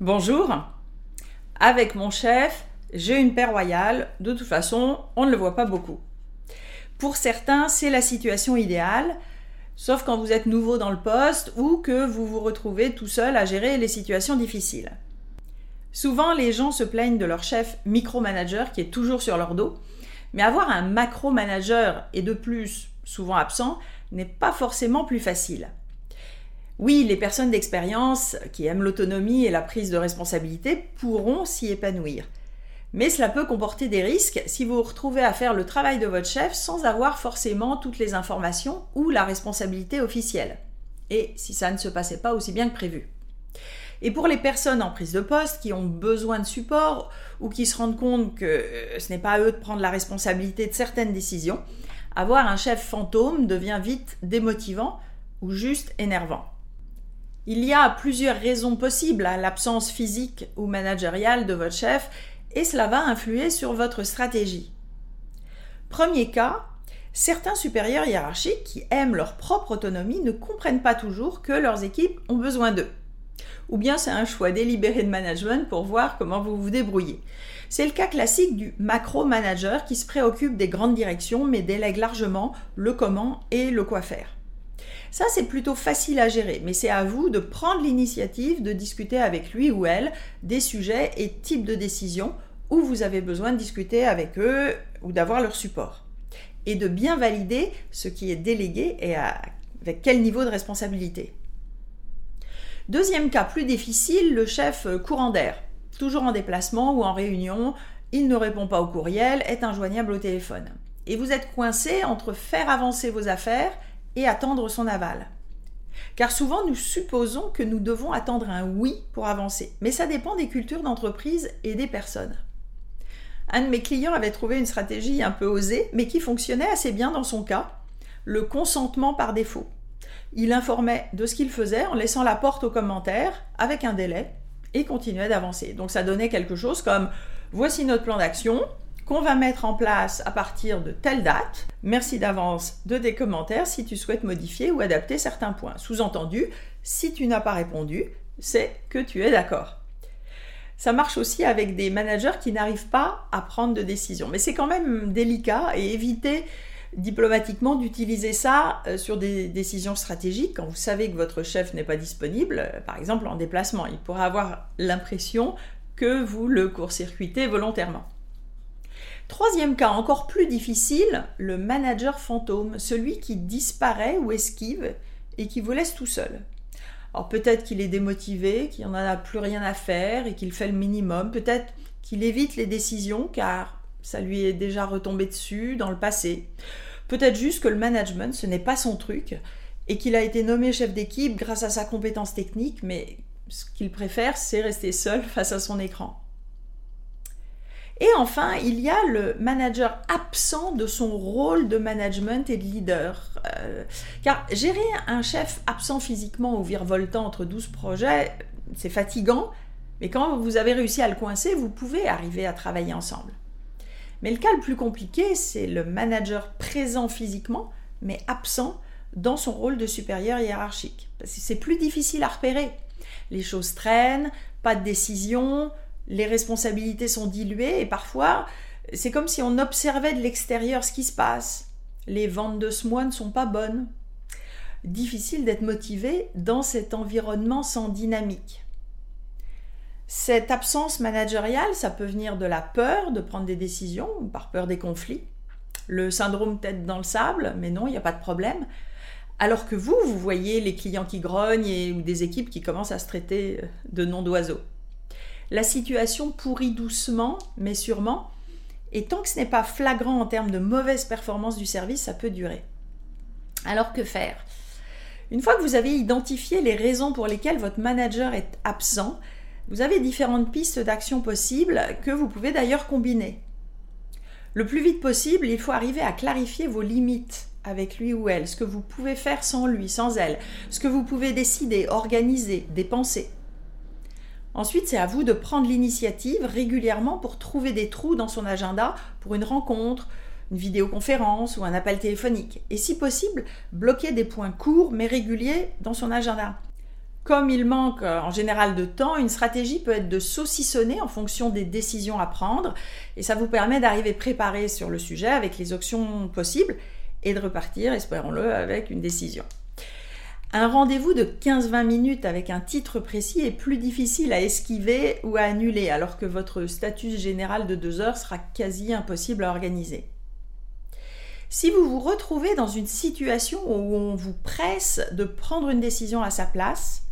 Bonjour. Avec mon chef, j'ai une paix royale. De toute façon, on ne le voit pas beaucoup. Pour certains, c'est la situation idéale, sauf quand vous êtes nouveau dans le poste ou que vous vous retrouvez tout seul à gérer les situations difficiles. Souvent, les gens se plaignent de leur chef micromanager qui est toujours sur leur dos, mais avoir un macro-manager et de plus souvent absent n'est pas forcément plus facile. Oui, les personnes d'expérience qui aiment l'autonomie et la prise de responsabilité pourront s'y épanouir. Mais cela peut comporter des risques si vous vous retrouvez à faire le travail de votre chef sans avoir forcément toutes les informations ou la responsabilité officielle. Et si ça ne se passait pas aussi bien que prévu. Et pour les personnes en prise de poste qui ont besoin de support ou qui se rendent compte que euh, ce n'est pas à eux de prendre la responsabilité de certaines décisions, avoir un chef fantôme devient vite démotivant ou juste énervant. Il y a plusieurs raisons possibles à l'absence physique ou managériale de votre chef et cela va influer sur votre stratégie. Premier cas, certains supérieurs hiérarchiques qui aiment leur propre autonomie ne comprennent pas toujours que leurs équipes ont besoin d'eux. Ou bien c'est un choix délibéré de management pour voir comment vous vous débrouillez. C'est le cas classique du macro-manager qui se préoccupe des grandes directions mais délègue largement le comment et le quoi faire. Ça, c'est plutôt facile à gérer, mais c'est à vous de prendre l'initiative de discuter avec lui ou elle des sujets et types de décisions où vous avez besoin de discuter avec eux ou d'avoir leur support. Et de bien valider ce qui est délégué et avec quel niveau de responsabilité. Deuxième cas plus difficile, le chef courant d'air. Toujours en déplacement ou en réunion, il ne répond pas au courriel, est injoignable au téléphone. Et vous êtes coincé entre faire avancer vos affaires attendre son aval. Car souvent nous supposons que nous devons attendre un oui pour avancer, mais ça dépend des cultures d'entreprise et des personnes. Un de mes clients avait trouvé une stratégie un peu osée, mais qui fonctionnait assez bien dans son cas, le consentement par défaut. Il informait de ce qu'il faisait en laissant la porte aux commentaires avec un délai et continuait d'avancer. Donc ça donnait quelque chose comme voici notre plan d'action, qu'on va mettre en place à partir de telle date. Merci d'avance de tes commentaires si tu souhaites modifier ou adapter certains points. Sous-entendu, si tu n'as pas répondu, c'est que tu es d'accord. Ça marche aussi avec des managers qui n'arrivent pas à prendre de décision. Mais c'est quand même délicat et éviter diplomatiquement d'utiliser ça euh, sur des décisions stratégiques quand vous savez que votre chef n'est pas disponible, euh, par exemple en déplacement. Il pourra avoir l'impression que vous le court-circuitez volontairement. Troisième cas encore plus difficile, le manager fantôme, celui qui disparaît ou esquive et qui vous laisse tout seul. Alors peut-être qu'il est démotivé, qu'il n'en a plus rien à faire et qu'il fait le minimum, peut-être qu'il évite les décisions car ça lui est déjà retombé dessus dans le passé. Peut-être juste que le management, ce n'est pas son truc et qu'il a été nommé chef d'équipe grâce à sa compétence technique, mais ce qu'il préfère, c'est rester seul face à son écran. Et enfin, il y a le manager absent de son rôle de management et de leader. Euh, car gérer un chef absent physiquement ou virevoltant entre 12 projets, c'est fatigant, mais quand vous avez réussi à le coincer, vous pouvez arriver à travailler ensemble. Mais le cas le plus compliqué, c'est le manager présent physiquement, mais absent dans son rôle de supérieur hiérarchique. Parce que c'est plus difficile à repérer. Les choses traînent, pas de décision, les responsabilités sont diluées et parfois c'est comme si on observait de l'extérieur ce qui se passe. Les ventes de ce mois ne sont pas bonnes. Difficile d'être motivé dans cet environnement sans dynamique. Cette absence managériale, ça peut venir de la peur de prendre des décisions par peur des conflits. Le syndrome tête dans le sable, mais non, il n'y a pas de problème. Alors que vous, vous voyez les clients qui grognent ou des équipes qui commencent à se traiter de noms d'oiseaux la situation pourrit doucement, mais sûrement, et tant que ce n'est pas flagrant en termes de mauvaise performance du service, ça peut durer. Alors que faire? Une fois que vous avez identifié les raisons pour lesquelles votre manager est absent, vous avez différentes pistes d'action possibles que vous pouvez d'ailleurs combiner. Le plus vite possible, il faut arriver à clarifier vos limites avec lui ou elle, ce que vous pouvez faire sans lui, sans elle, ce que vous pouvez décider, organiser, dépenser. Ensuite, c'est à vous de prendre l'initiative régulièrement pour trouver des trous dans son agenda pour une rencontre, une vidéoconférence ou un appel téléphonique. Et si possible, bloquer des points courts mais réguliers dans son agenda. comme il manque euh, en général de temps, une stratégie peut être de saucissonner en fonction des décisions à prendre et ça vous permet d'arriver préparé sur le sujet avec les options possibles et de repartir, espérons-le, avec une décision. Un rendez-vous de 15-20 minutes avec un titre précis est plus difficile à esquiver ou à annuler, alors que votre statut général de 2 heures sera quasi impossible à organiser. Si vous vous retrouvez dans une situation où on vous presse de prendre une décision à sa place,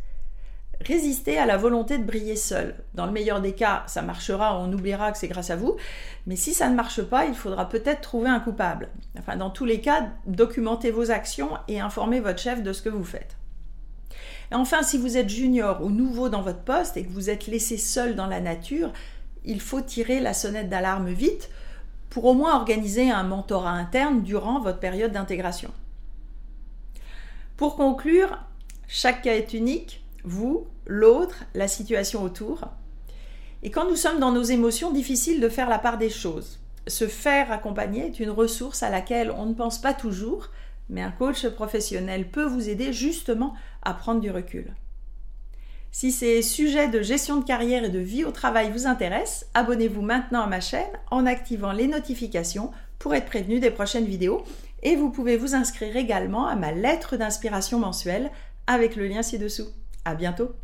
résistez à la volonté de briller seul. Dans le meilleur des cas, ça marchera, on oubliera que c'est grâce à vous. Mais si ça ne marche pas, il faudra peut-être trouver un coupable. Enfin, dans tous les cas, documentez vos actions et informez votre chef de ce que vous faites. Et enfin, si vous êtes junior ou nouveau dans votre poste et que vous êtes laissé seul dans la nature, il faut tirer la sonnette d'alarme vite pour au moins organiser un mentorat interne durant votre période d'intégration. Pour conclure, chaque cas est unique, vous, l'autre, la situation autour. Et quand nous sommes dans nos émotions, difficile de faire la part des choses. Se faire accompagner est une ressource à laquelle on ne pense pas toujours, mais un coach professionnel peut vous aider justement à prendre du recul. Si ces sujets de gestion de carrière et de vie au travail vous intéressent, abonnez-vous maintenant à ma chaîne en activant les notifications pour être prévenu des prochaines vidéos et vous pouvez vous inscrire également à ma lettre d'inspiration mensuelle avec le lien ci-dessous. À bientôt!